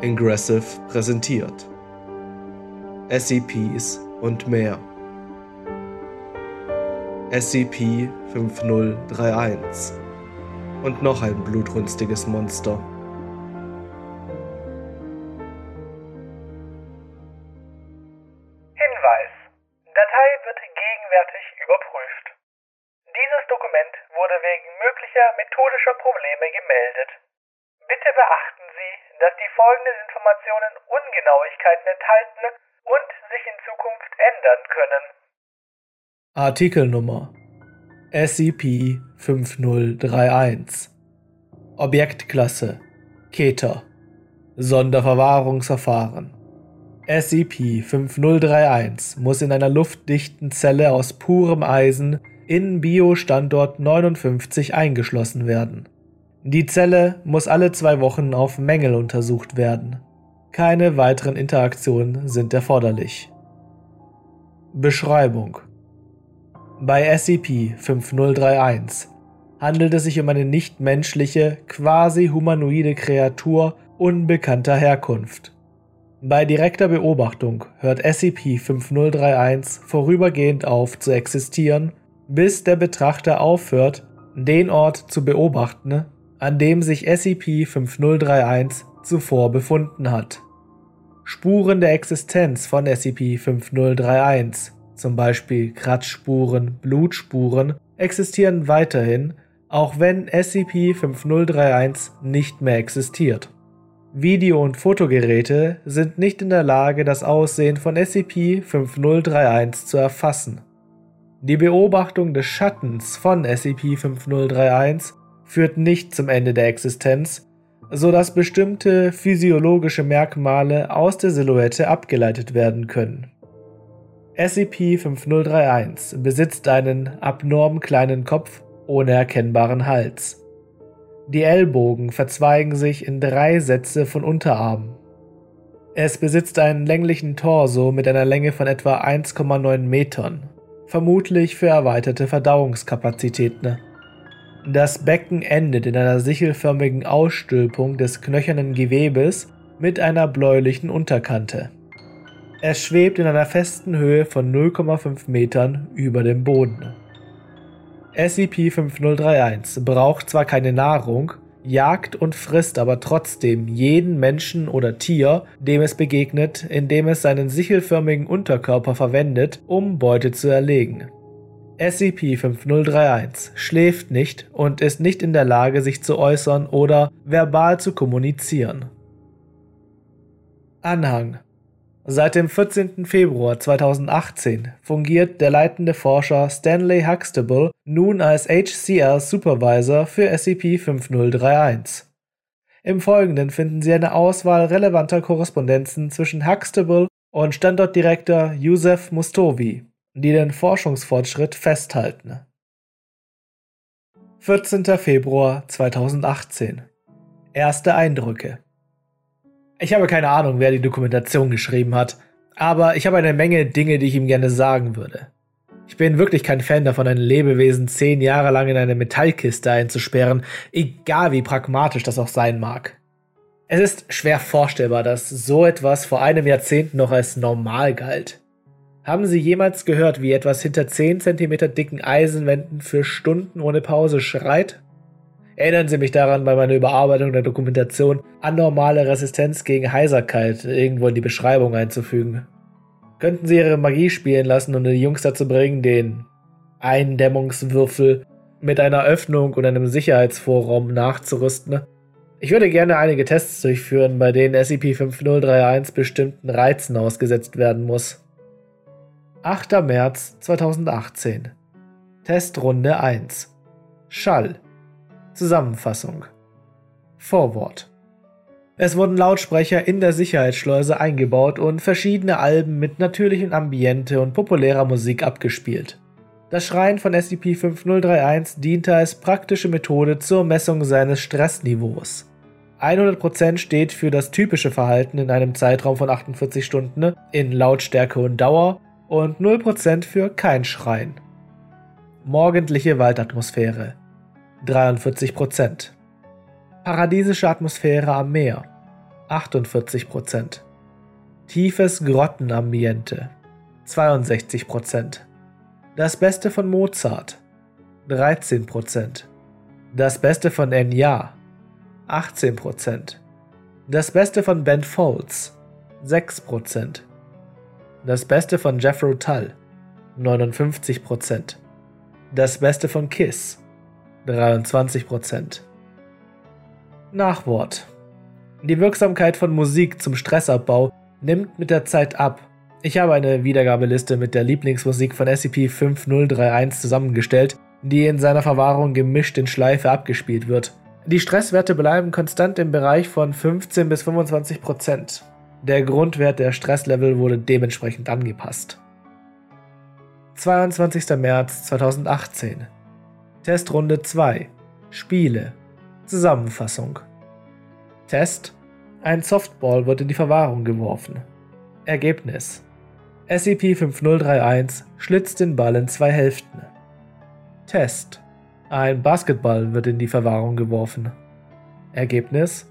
Ingressive präsentiert. SCPs und mehr. SCP-5031 und noch ein blutrünstiges Monster. Enthalten und sich in Zukunft ändern können. Artikelnummer SCP-5031 Objektklasse Keter Sonderverwahrungsverfahren SCP-5031 muss in einer luftdichten Zelle aus purem Eisen in Bio-Standort 59 eingeschlossen werden. Die Zelle muss alle zwei Wochen auf Mängel untersucht werden. Keine weiteren Interaktionen sind erforderlich. Beschreibung Bei SCP-5031 handelt es sich um eine nichtmenschliche, quasi humanoide Kreatur unbekannter Herkunft. Bei direkter Beobachtung hört SCP-5031 vorübergehend auf zu existieren, bis der Betrachter aufhört, den Ort zu beobachten, an dem sich SCP-5031 zuvor befunden hat. Spuren der Existenz von SCP-5031, zum Beispiel Kratzspuren, Blutspuren, existieren weiterhin, auch wenn SCP-5031 nicht mehr existiert. Video- und Fotogeräte sind nicht in der Lage, das Aussehen von SCP-5031 zu erfassen. Die Beobachtung des Schattens von SCP-5031 führt nicht zum Ende der Existenz, so dass bestimmte physiologische Merkmale aus der Silhouette abgeleitet werden können. SCP-5031 besitzt einen abnorm kleinen Kopf ohne erkennbaren Hals. Die Ellbogen verzweigen sich in drei Sätze von Unterarmen. Es besitzt einen länglichen Torso mit einer Länge von etwa 1,9 Metern, vermutlich für erweiterte Verdauungskapazitäten. Das Becken endet in einer sichelförmigen Ausstülpung des knöchernen Gewebes mit einer bläulichen Unterkante. Es schwebt in einer festen Höhe von 0,5 Metern über dem Boden. SCP-5031 braucht zwar keine Nahrung, jagt und frisst aber trotzdem jeden Menschen oder Tier, dem es begegnet, indem es seinen sichelförmigen Unterkörper verwendet, um Beute zu erlegen. SCP-5031 schläft nicht und ist nicht in der Lage, sich zu äußern oder verbal zu kommunizieren. Anhang Seit dem 14. Februar 2018 fungiert der leitende Forscher Stanley Huxtable nun als HCL Supervisor für SCP-5031. Im Folgenden finden Sie eine Auswahl relevanter Korrespondenzen zwischen Huxtable und Standortdirektor Yusef Mustovi, die den Forschungsfortschritt festhalten. 14. Februar 2018 Erste Eindrücke ich habe keine Ahnung, wer die Dokumentation geschrieben hat, aber ich habe eine Menge Dinge, die ich ihm gerne sagen würde. Ich bin wirklich kein Fan davon, ein Lebewesen zehn Jahre lang in eine Metallkiste einzusperren, egal wie pragmatisch das auch sein mag. Es ist schwer vorstellbar, dass so etwas vor einem Jahrzehnt noch als normal galt. Haben Sie jemals gehört, wie etwas hinter 10 cm dicken Eisenwänden für Stunden ohne Pause schreit? Erinnern Sie mich daran, bei meiner Überarbeitung der Dokumentation anormale Resistenz gegen Heiserkeit irgendwo in die Beschreibung einzufügen. Könnten Sie Ihre Magie spielen lassen, um die Jungs dazu bringen, den Eindämmungswürfel mit einer Öffnung und einem Sicherheitsvorraum nachzurüsten? Ich würde gerne einige Tests durchführen, bei denen SCP-5031 bestimmten Reizen ausgesetzt werden muss. 8. März 2018 Testrunde 1 Schall Zusammenfassung Vorwort Es wurden Lautsprecher in der Sicherheitsschleuse eingebaut und verschiedene Alben mit natürlichem Ambiente und populärer Musik abgespielt. Das Schreien von SCP-5031 diente als praktische Methode zur Messung seines Stressniveaus. 100% steht für das typische Verhalten in einem Zeitraum von 48 Stunden in Lautstärke und Dauer und 0% für kein Schreien. Morgendliche Waldatmosphäre 43% Paradiesische Atmosphäre am Meer 48%. Tiefes Grottenambiente 62%. Das Beste von Mozart 13%. Das Beste von Enya 18%. Das Beste von Ben Folds 6%. Das Beste von Jethro Tull 59%. Das Beste von Kiss 23%. Nachwort. Die Wirksamkeit von Musik zum Stressabbau nimmt mit der Zeit ab. Ich habe eine Wiedergabeliste mit der Lieblingsmusik von SCP-5031 zusammengestellt, die in seiner Verwahrung gemischt in Schleife abgespielt wird. Die Stresswerte bleiben konstant im Bereich von 15 bis 25 Prozent. Der Grundwert der Stresslevel wurde dementsprechend angepasst. 22. März 2018 Testrunde 2 Spiele Zusammenfassung Test Ein Softball wird in die Verwahrung geworfen. Ergebnis SCP-5031 schlitzt den Ball in zwei Hälften. Test Ein Basketball wird in die Verwahrung geworfen. Ergebnis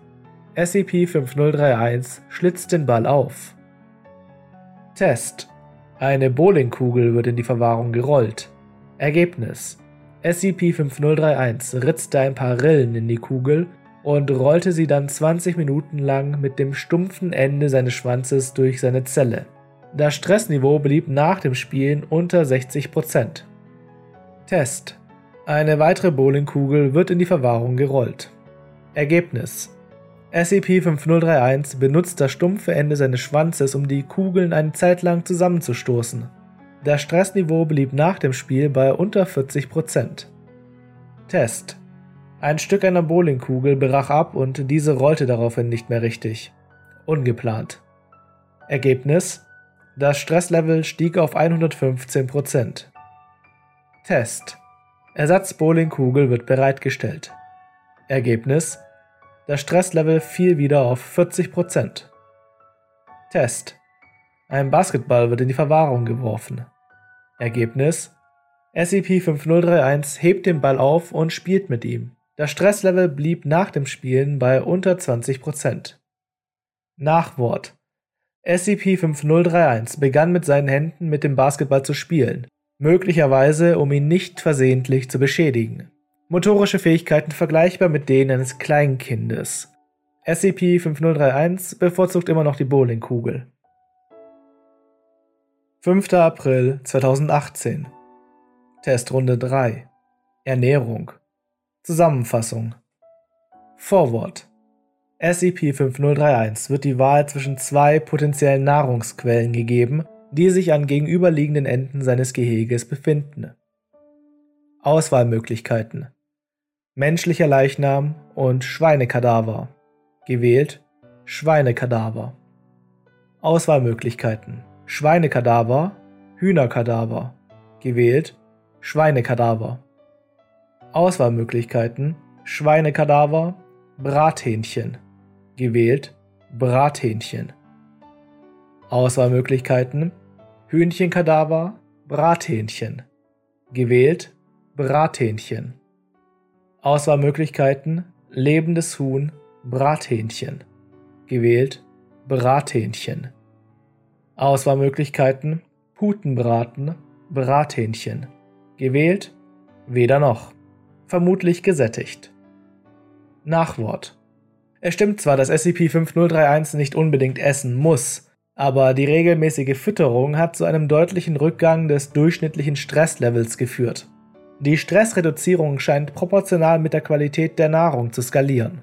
SCP-5031 schlitzt den Ball auf. Test Eine Bowlingkugel wird in die Verwahrung gerollt. Ergebnis SCP-5031 ritzte ein paar Rillen in die Kugel und rollte sie dann 20 Minuten lang mit dem stumpfen Ende seines Schwanzes durch seine Zelle. Das Stressniveau blieb nach dem Spielen unter 60%. Test. Eine weitere Bowlingkugel wird in die Verwahrung gerollt. Ergebnis. SCP-5031 benutzt das stumpfe Ende seines Schwanzes, um die Kugeln eine Zeit lang zusammenzustoßen. Das Stressniveau blieb nach dem Spiel bei unter 40%. Test. Ein Stück einer Bowlingkugel brach ab und diese rollte daraufhin nicht mehr richtig. Ungeplant. Ergebnis. Das Stresslevel stieg auf 115%. Test. Ersatz-Bowlingkugel wird bereitgestellt. Ergebnis. Das Stresslevel fiel wieder auf 40%. Test. Ein Basketball wird in die Verwahrung geworfen. Ergebnis: SCP-5031 hebt den Ball auf und spielt mit ihm. Das Stresslevel blieb nach dem Spielen bei unter 20%. Nachwort SCP-5031 begann mit seinen Händen mit dem Basketball zu spielen, möglicherweise um ihn nicht versehentlich zu beschädigen. Motorische Fähigkeiten vergleichbar mit denen eines Kleinkindes. SCP-5031 bevorzugt immer noch die Bowlingkugel. 5. April 2018 Testrunde 3 Ernährung Zusammenfassung Vorwort SCP-5031 wird die Wahl zwischen zwei potenziellen Nahrungsquellen gegeben, die sich an gegenüberliegenden Enden seines Geheges befinden. Auswahlmöglichkeiten Menschlicher Leichnam und Schweinekadaver. Gewählt Schweinekadaver. Auswahlmöglichkeiten Schweinekadaver, Hühnerkadaver. Gewählt Schweinekadaver. Auswahlmöglichkeiten Schweinekadaver, Brathähnchen. Gewählt Brathähnchen. Auswahlmöglichkeiten Hühnchenkadaver, Brathähnchen. Gewählt Brathähnchen. Auswahlmöglichkeiten lebendes Huhn, Brathähnchen. Gewählt Brathähnchen. Auswahlmöglichkeiten Putenbraten, Brathähnchen. Gewählt weder noch. Vermutlich gesättigt. Nachwort. Es stimmt zwar, dass SCP-5031 nicht unbedingt essen muss, aber die regelmäßige Fütterung hat zu einem deutlichen Rückgang des durchschnittlichen Stresslevels geführt. Die Stressreduzierung scheint proportional mit der Qualität der Nahrung zu skalieren.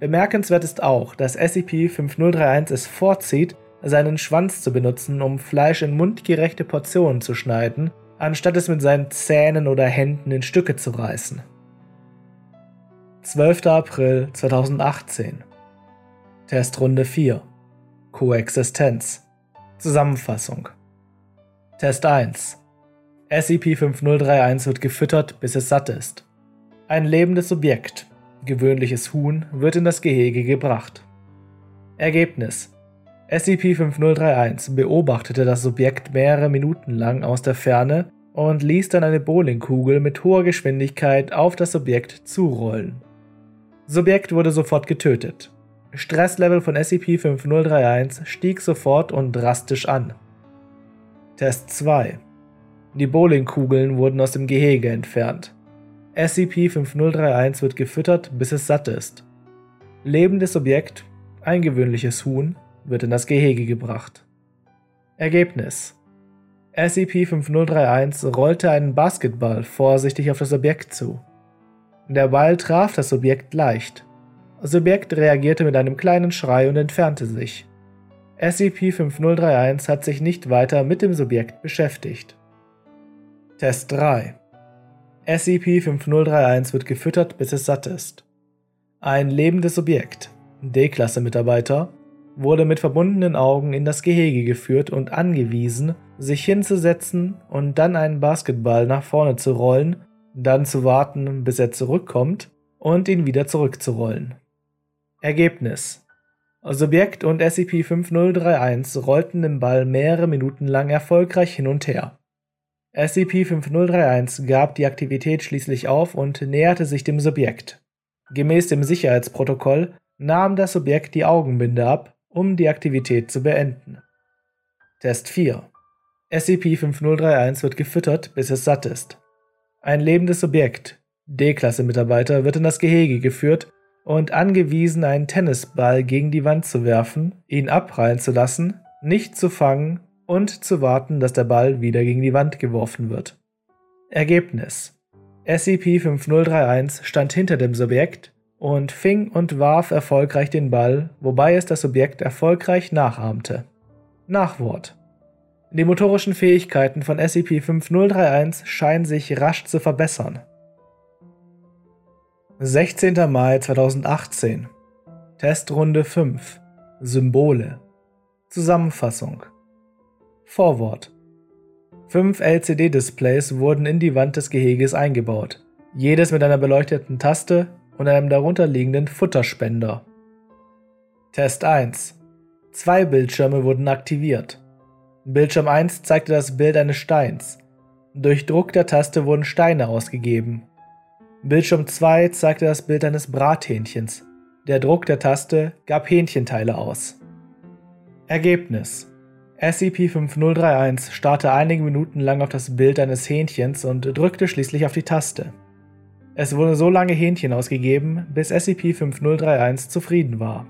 Bemerkenswert ist auch, dass SCP-5031 es vorzieht, seinen Schwanz zu benutzen, um Fleisch in mundgerechte Portionen zu schneiden, anstatt es mit seinen Zähnen oder Händen in Stücke zu reißen. 12. April 2018 Testrunde 4 Koexistenz Zusammenfassung Test 1 SCP-5031 wird gefüttert, bis es satt ist. Ein lebendes Subjekt, gewöhnliches Huhn, wird in das Gehege gebracht. Ergebnis SCP-5031 beobachtete das Subjekt mehrere Minuten lang aus der Ferne und ließ dann eine Bowlingkugel mit hoher Geschwindigkeit auf das Subjekt zurollen. Subjekt wurde sofort getötet. Stresslevel von SCP-5031 stieg sofort und drastisch an. Test 2 Die Bowlingkugeln wurden aus dem Gehege entfernt. SCP-5031 wird gefüttert, bis es satt ist. Lebendes Objekt, ein gewöhnliches Huhn, wird in das Gehege gebracht. Ergebnis SCP-5031 rollte einen Basketball vorsichtig auf das Objekt zu. Der Ball traf das Objekt leicht. Das Objekt reagierte mit einem kleinen Schrei und entfernte sich. SCP-5031 hat sich nicht weiter mit dem Subjekt beschäftigt. Test 3 SCP-5031 wird gefüttert, bis es satt ist. Ein lebendes Objekt, D-Klasse-Mitarbeiter, wurde mit verbundenen Augen in das Gehege geführt und angewiesen, sich hinzusetzen und dann einen Basketball nach vorne zu rollen, dann zu warten, bis er zurückkommt und ihn wieder zurückzurollen. Ergebnis Subjekt und SCP-5031 rollten den Ball mehrere Minuten lang erfolgreich hin und her. SCP-5031 gab die Aktivität schließlich auf und näherte sich dem Subjekt. Gemäß dem Sicherheitsprotokoll nahm das Subjekt die Augenbinde ab, um die Aktivität zu beenden. Test 4 SCP-5031 wird gefüttert, bis es satt ist. Ein lebendes Subjekt, D-Klasse-Mitarbeiter, wird in das Gehege geführt und angewiesen, einen Tennisball gegen die Wand zu werfen, ihn abprallen zu lassen, nicht zu fangen und zu warten, dass der Ball wieder gegen die Wand geworfen wird. Ergebnis SCP-5031 stand hinter dem Subjekt und fing und warf erfolgreich den Ball, wobei es das Subjekt erfolgreich nachahmte. Nachwort Die motorischen Fähigkeiten von SCP-5031 scheinen sich rasch zu verbessern. 16. Mai 2018 Testrunde 5 Symbole Zusammenfassung Vorwort Fünf LCD-Displays wurden in die Wand des Geheges eingebaut, jedes mit einer beleuchteten Taste und einem darunterliegenden Futterspender. Test 1 Zwei Bildschirme wurden aktiviert. Bildschirm 1 zeigte das Bild eines Steins. Durch Druck der Taste wurden Steine ausgegeben. Bildschirm 2 zeigte das Bild eines Brathähnchens. Der Druck der Taste gab Hähnchenteile aus. Ergebnis SCP-5031 starrte einige Minuten lang auf das Bild eines Hähnchens und drückte schließlich auf die Taste. Es wurde so lange Hähnchen ausgegeben, bis SCP-5031 zufrieden war.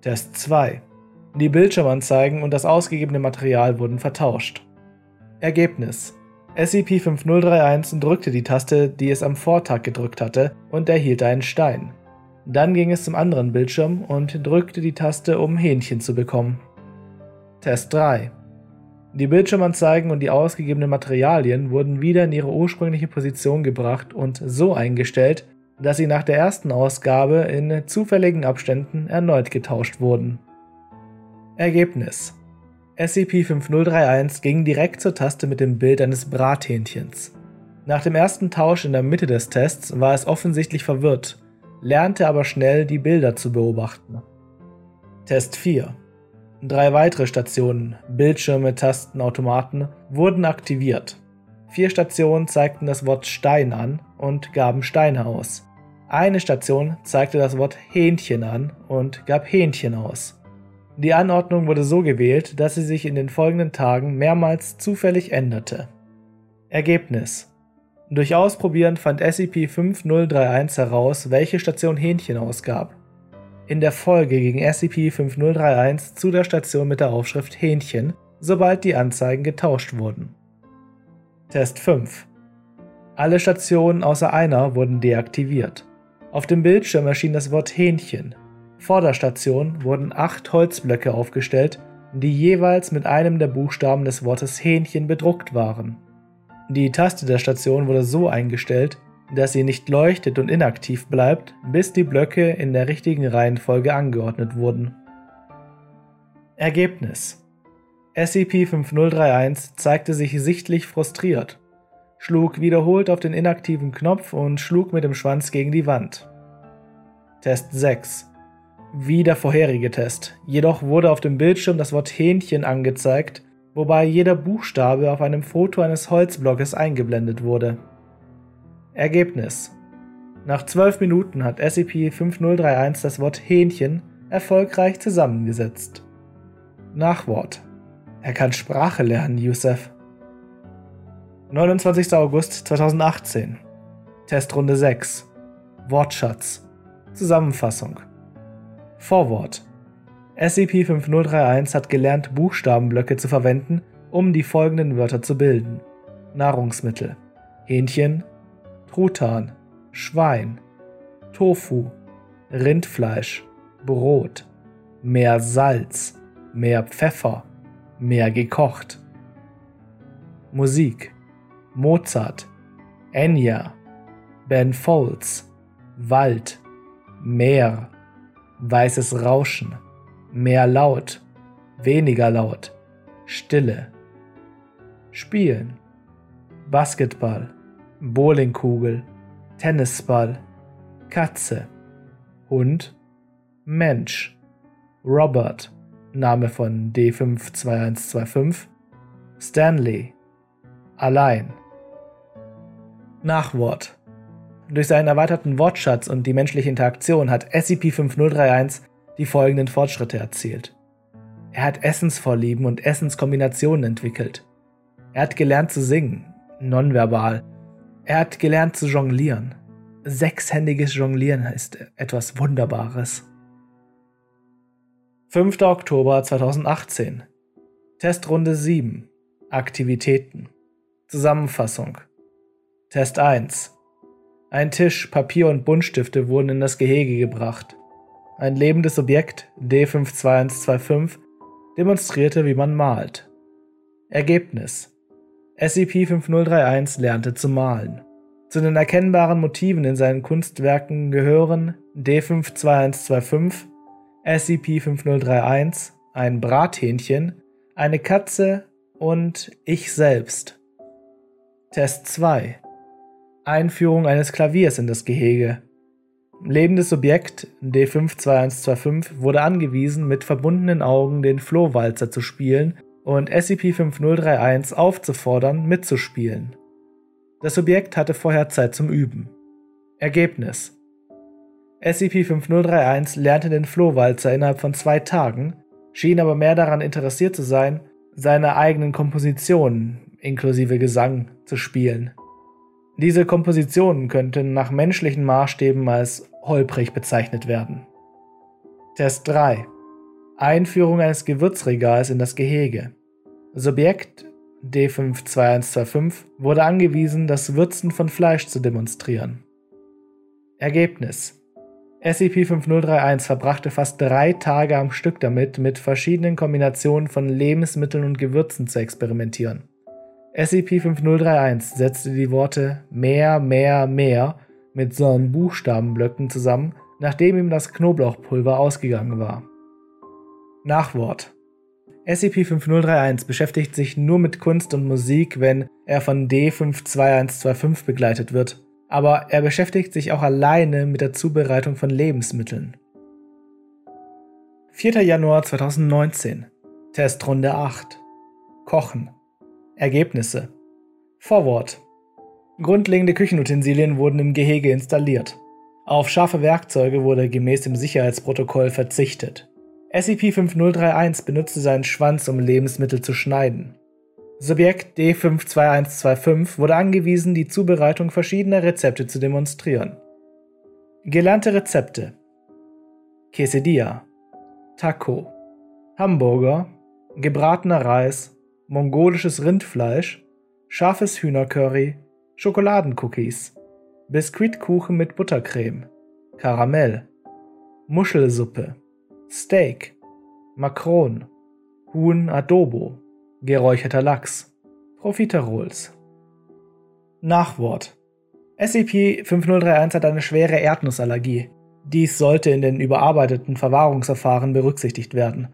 Test 2 Die Bildschirmanzeigen und das ausgegebene Material wurden vertauscht. Ergebnis SCP-5031 drückte die Taste, die es am Vortag gedrückt hatte, und erhielt einen Stein. Dann ging es zum anderen Bildschirm und drückte die Taste, um Hähnchen zu bekommen. Test 3 Die Bildschirmanzeigen und die ausgegebenen Materialien wurden wieder in ihre ursprüngliche Position gebracht und so eingestellt, dass sie nach der ersten Ausgabe in zufälligen Abständen erneut getauscht wurden. Ergebnis SCP-5031 ging direkt zur Taste mit dem Bild eines Brathähnchens. Nach dem ersten Tausch in der Mitte des Tests war es offensichtlich verwirrt, lernte aber schnell die Bilder zu beobachten. Test 4 Drei weitere Stationen, Bildschirme, Tasten, Automaten, wurden aktiviert. Vier Stationen zeigten das Wort Stein an und gaben Steine aus. Eine Station zeigte das Wort Hähnchen an und gab Hähnchen aus. Die Anordnung wurde so gewählt, dass sie sich in den folgenden Tagen mehrmals zufällig änderte. Ergebnis Durch Ausprobieren fand SCP-5031 heraus, welche Station Hähnchen ausgab in der Folge gegen SCP-5031 zu der Station mit der Aufschrift Hähnchen, sobald die Anzeigen getauscht wurden. Test 5 Alle Stationen außer einer wurden deaktiviert. Auf dem Bildschirm erschien das Wort Hähnchen. Vor der Station wurden acht Holzblöcke aufgestellt, die jeweils mit einem der Buchstaben des Wortes Hähnchen bedruckt waren. Die Taste der Station wurde so eingestellt, dass sie nicht leuchtet und inaktiv bleibt, bis die Blöcke in der richtigen Reihenfolge angeordnet wurden. Ergebnis SCP-5031 zeigte sich sichtlich frustriert, schlug wiederholt auf den inaktiven Knopf und schlug mit dem Schwanz gegen die Wand. Test 6 Wie der vorherige Test, jedoch wurde auf dem Bildschirm das Wort Hähnchen angezeigt, wobei jeder Buchstabe auf einem Foto eines Holzblockes eingeblendet wurde. Ergebnis Nach 12 Minuten hat SCP-5031 das Wort Hähnchen erfolgreich zusammengesetzt. Nachwort. Er kann Sprache lernen, Yusef. 29. August 2018. Testrunde 6. Wortschatz. Zusammenfassung. Vorwort. SCP-5031 hat gelernt, Buchstabenblöcke zu verwenden, um die folgenden Wörter zu bilden. Nahrungsmittel. Hähnchen, Truthahn, Schwein, Tofu, Rindfleisch, Brot, mehr Salz, mehr Pfeffer, mehr gekocht. Musik Mozart, Enya, Ben Folds, Wald, Meer, weißes Rauschen, mehr laut, weniger laut, Stille. Spielen. Basketball, Bowlingkugel, Tennisball, Katze, Hund, Mensch, Robert, Name von D52125, Stanley, allein. Nachwort. Durch seinen erweiterten Wortschatz und die menschliche Interaktion hat SCP-5031 die folgenden Fortschritte erzielt. Er hat Essensvorlieben und Essenskombinationen entwickelt. Er hat gelernt zu singen, nonverbal. Er hat gelernt zu jonglieren. Sechshändiges Jonglieren ist etwas Wunderbares. 5. Oktober 2018 Testrunde 7 Aktivitäten Zusammenfassung Test 1 Ein Tisch, Papier und Buntstifte wurden in das Gehege gebracht. Ein lebendes Objekt, D52125, demonstrierte, wie man malt. Ergebnis SCP-5031 lernte zu malen. Zu den erkennbaren Motiven in seinen Kunstwerken gehören D52125, SCP-5031, ein Brathähnchen, eine Katze und ich selbst. Test 2 Einführung eines Klaviers in das Gehege. Lebendes Subjekt D52125 wurde angewiesen, mit verbundenen Augen den Flohwalzer zu spielen und SCP-5031 aufzufordern, mitzuspielen. Das Subjekt hatte vorher Zeit zum Üben. Ergebnis SCP-5031 lernte den Flohwalzer innerhalb von zwei Tagen, schien aber mehr daran interessiert zu sein, seine eigenen Kompositionen inklusive Gesang zu spielen. Diese Kompositionen könnten nach menschlichen Maßstäben als holprig bezeichnet werden. Test 3 Einführung eines Gewürzregals in das Gehege. Subjekt D52125 wurde angewiesen, das Würzen von Fleisch zu demonstrieren. Ergebnis SCP-5031 verbrachte fast drei Tage am Stück damit, mit verschiedenen Kombinationen von Lebensmitteln und Gewürzen zu experimentieren. SCP-5031 setzte die Worte mehr, mehr, mehr mit so Buchstabenblöcken zusammen, nachdem ihm das Knoblauchpulver ausgegangen war. Nachwort SCP-5031 beschäftigt sich nur mit Kunst und Musik, wenn er von D52125 begleitet wird, aber er beschäftigt sich auch alleine mit der Zubereitung von Lebensmitteln. 4. Januar 2019 Testrunde 8 Kochen Ergebnisse Vorwort Grundlegende Küchenutensilien wurden im Gehege installiert. Auf scharfe Werkzeuge wurde gemäß dem Sicherheitsprotokoll verzichtet. SCP-5031 benutzte seinen Schwanz, um Lebensmittel zu schneiden. Subjekt D52125 wurde angewiesen, die Zubereitung verschiedener Rezepte zu demonstrieren. Gelernte Rezepte Quesadilla, Taco, Hamburger, gebratener Reis, mongolisches Rindfleisch, scharfes Hühnercurry, Schokoladencookies, Biskuitkuchen mit Buttercreme, Karamell, Muschelsuppe, Steak, Makron, Huhn Adobo, geräucherter Lachs, Profiterols. Nachwort SCP-5031 hat eine schwere Erdnussallergie. Dies sollte in den überarbeiteten Verwahrungsverfahren berücksichtigt werden.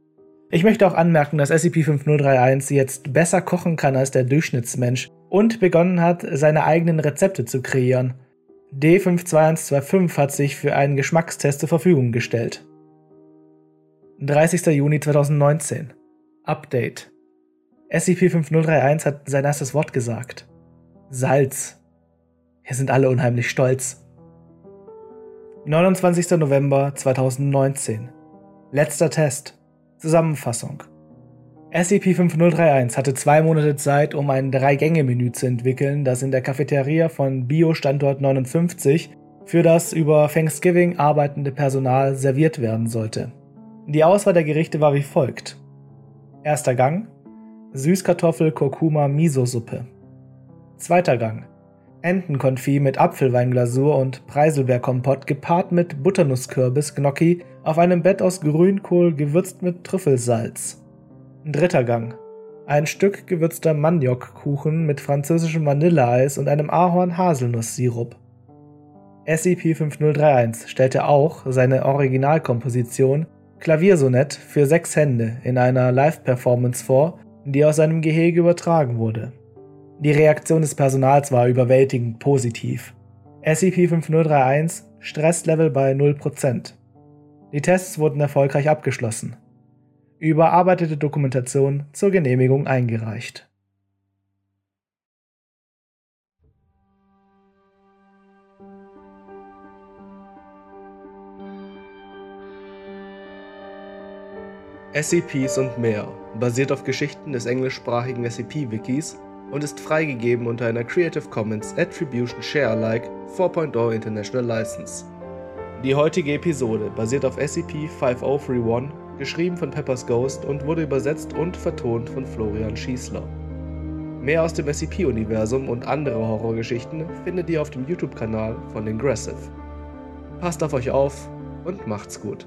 Ich möchte auch anmerken, dass SCP-5031 jetzt besser kochen kann als der Durchschnittsmensch und begonnen hat, seine eigenen Rezepte zu kreieren. D52125 hat sich für einen Geschmackstest zur Verfügung gestellt. 30. Juni 2019. Update. SCP-5031 hat sein erstes Wort gesagt. Salz. Wir sind alle unheimlich stolz. 29. November 2019. Letzter Test. Zusammenfassung. SCP-5031 hatte zwei Monate Zeit, um ein Drei-Gänge-Menü zu entwickeln, das in der Cafeteria von Bio-Standort 59 für das über Thanksgiving arbeitende Personal serviert werden sollte. Die Auswahl der Gerichte war wie folgt. Erster Gang Süßkartoffel-Kurkuma-Miso-Suppe. Zweiter Gang Entenkonfit mit Apfelweinglasur und Preiselbeerkompott gepaart mit Butternusskürbis-Gnocchi auf einem Bett aus Grünkohl gewürzt mit Trüffelsalz. Dritter Gang. Ein Stück gewürzter Maniokkuchen mit französischem Vanilleeis und einem Ahorn-Haselnuss-Sirup. SCP-5031 stellte auch seine Originalkomposition Klaviersonett für sechs Hände in einer Live-Performance vor, die aus seinem Gehege übertragen wurde. Die Reaktion des Personals war überwältigend positiv. SCP-5031 Stresslevel bei 0%. Die Tests wurden erfolgreich abgeschlossen überarbeitete Dokumentation zur Genehmigung eingereicht. SCPs und mehr basiert auf Geschichten des englischsprachigen SCP-Wikis und ist freigegeben unter einer Creative Commons Attribution Share Alike 4.0 International License. Die heutige Episode basiert auf SCP-5031 geschrieben von Peppers Ghost und wurde übersetzt und vertont von Florian Schießler. Mehr aus dem SCP-Universum und andere Horrorgeschichten findet ihr auf dem YouTube-Kanal von Ingressive. Passt auf euch auf und macht's gut.